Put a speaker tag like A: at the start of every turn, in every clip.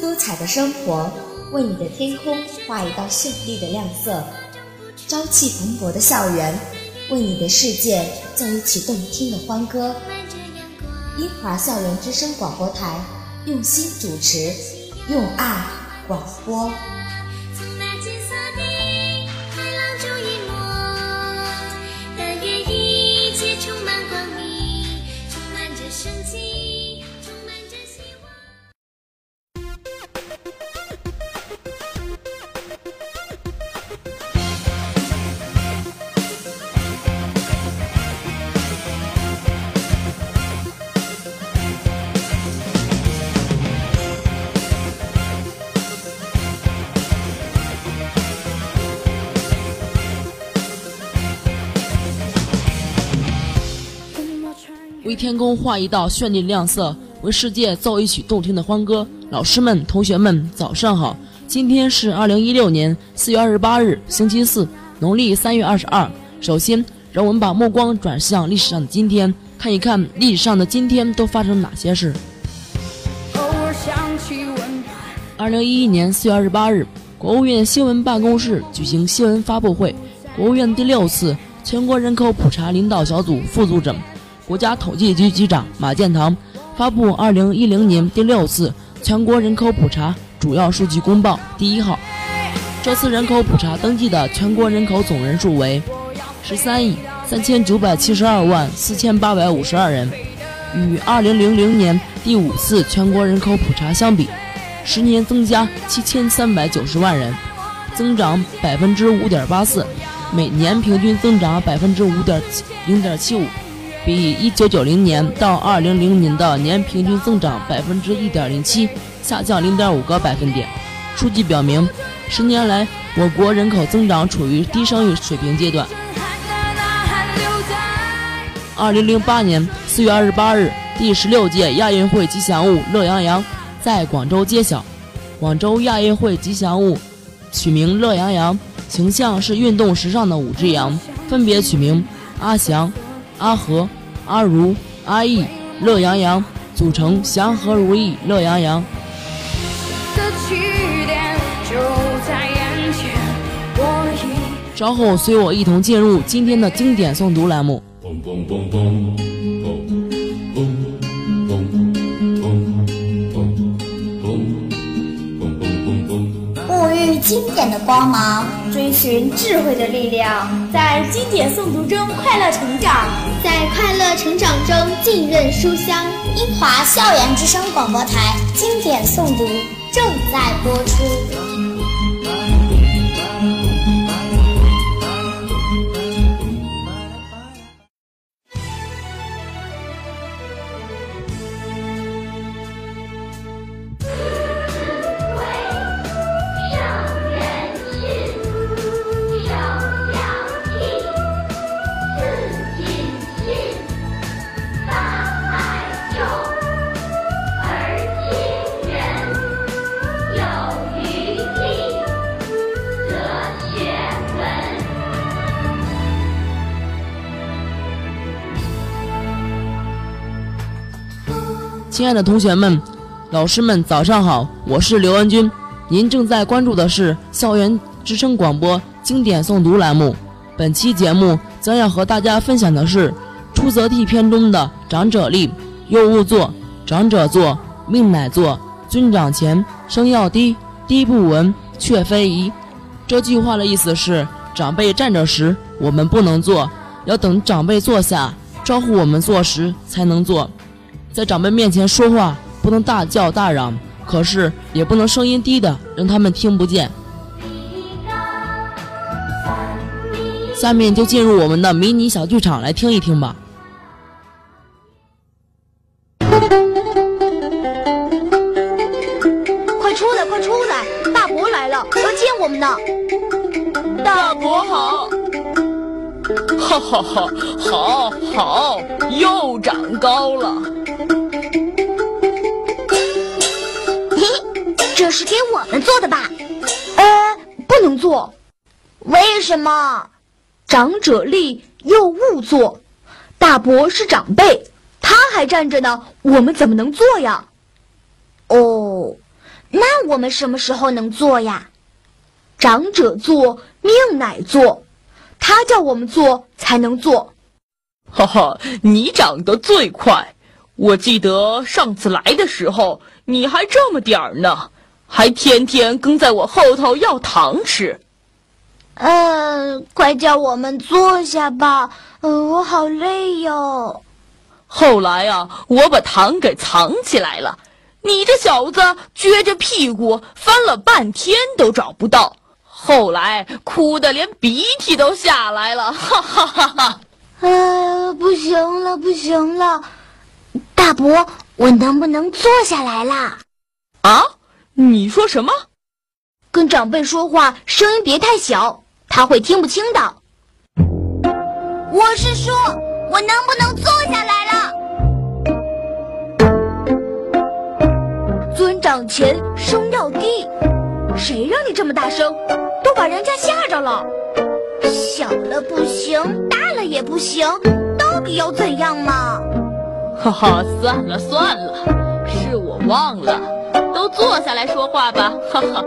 A: 多彩的生活，为你的天空画一道绚丽的亮色；朝气蓬勃的校园，为你的世界奏一曲动听的欢歌。英华校园之声广播台，用心主持，用爱广播。
B: 天空画一道绚丽亮色，为世界奏一曲动听的欢歌。老师们、同学们，早上好！今天是二零一六年四月二十八日，星期四，农历三月二十二。首先，让我们把目光转向历史上的今天，看一看历史上的今天都发生了哪些事。二零一一年四月二十八日，国务院新闻办公室举行新闻发布会，国务院第六次全国人口普查领导小组副组长。国家统计局局长马建堂发布二零一零年第六次全国人口普查主要数据公报第一号。这次人口普查登记的全国人口总人数为十三亿三千九百七十二万四千八百五十二人，与二零零零年第五次全国人口普查相比，十年增加七千三百九十万人，增长百分之五点八四，每年平均增长百分之五点零点七五。比一九九零年到二零零年的年平均增长百分之一点零七下降零点五个百分点。数据表明，十年来我国人口增长处于低生育水平阶段。二零零八年四月二十八日，第十六届亚运会吉祥物乐羊羊在广州揭晓。广州亚运会吉祥物取名乐羊羊，形象是运动时尚的五只羊，分别取名阿翔、阿和。阿如、阿义、乐洋洋组成祥和如意乐洋洋。稍后随我一同进入今天的经典诵读栏目。
C: 沐浴经典的光芒，追寻智慧的力量，
D: 在经典诵读中快乐成长。
E: 在快乐成长中浸润书香，
C: 英华校园之声广播台经典诵读正在播出。
B: 亲爱的同学们、老师们，早上好！我是刘文军。您正在关注的是校园之声广播经典诵读栏目。本期节目将要和大家分享的是出则悌篇中的“长者立，幼勿坐；长者坐，命乃坐。尊长前，声要低，低不闻，却非宜。”这句话的意思是：长辈站着时，我们不能坐，要等长辈坐下，招呼我们坐时才能坐。在长辈面前说话不能大叫大嚷，可是也不能声音低的让他们听不见。下面就进入我们的迷你小剧场来听一听吧。快
F: 出来，快出来！大伯来了，要见我们呢。
G: 大伯好。哈哈哈，好，好，又长高了。
F: 做的吧？呃，不能做。为什么？长者立，幼勿坐。大伯是长辈，他还站着呢，我们怎么能坐呀？哦，那我们什么时候能做呀？长者坐，命乃坐，他叫我们坐才能做。
G: 哈哈，你长得最快。我记得上次来的时候，你还这么点儿呢，还天天跟在我后头要糖吃。
F: 呃，快叫我们坐下吧，呃，我好累哟。
G: 后来啊，我把糖给藏起来了，你这小子撅着屁股翻了半天都找不到，后来哭得连鼻涕都下来了，哈哈哈哈！
F: 呃，不行了，不行了，大伯，我能不能坐下来啦？
G: 啊？你说什么？
F: 跟长辈说话声音别太小。他会听不清的。
H: 我是说，我能不能坐下来
F: 了？尊长前，声要低。谁让你这么大声？都把人家吓着了。小了不行，大了也不行，到底要怎样嘛？
G: 哈哈，算了算了，是我忘了，都坐下来说话吧。哈哈。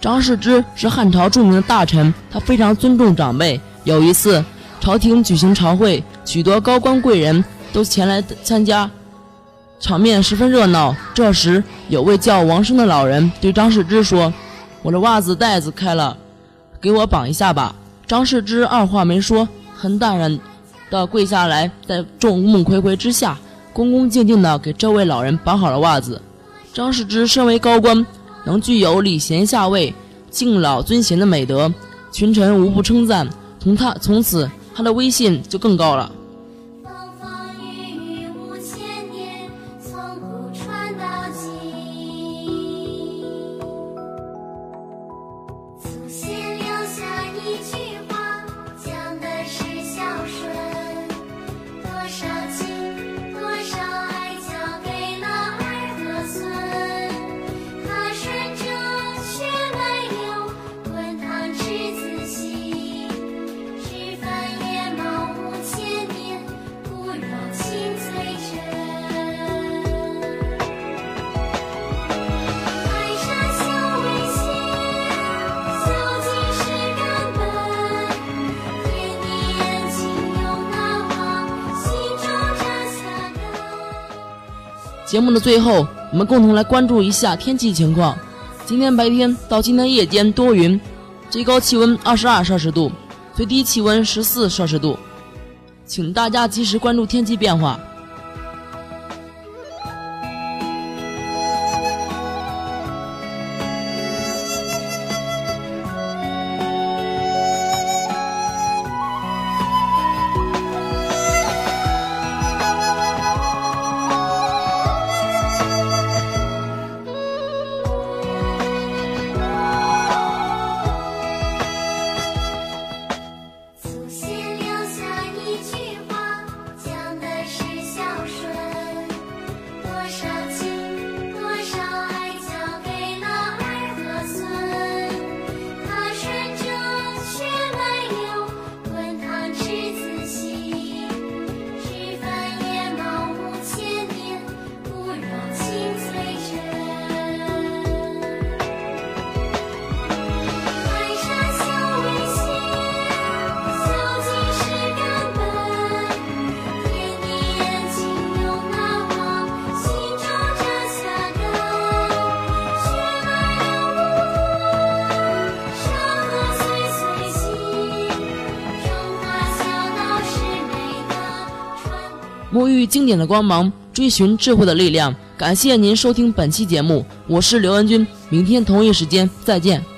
I: 张世之是汉朝著名的大臣，他非常尊重长辈。有一次，朝廷举行朝会，许多高官贵人都前来参加，场面十分热闹。这时，有位叫王生的老人对张世之说：“我的袜子带子开了，给我绑一下吧。”张世之二话没说，很淡然地跪下来，在众目睽睽之下，恭恭敬敬地给这位老人绑好了袜子。张世之身为高官。能具有礼贤下位、敬老尊贤的美德，群臣无不称赞。从他从此，他的威信就更高了。节目的最后，我们共同来关注一下天气情况。今天白天到今天夜间多云，最高气温二十二摄氏度，最低气温十四摄氏度，请大家及时关注天气变化。sunshine. 沐浴经典的光芒，追寻智慧的力量。感谢您收听本期节目，我是刘文君，明天同一时间再见。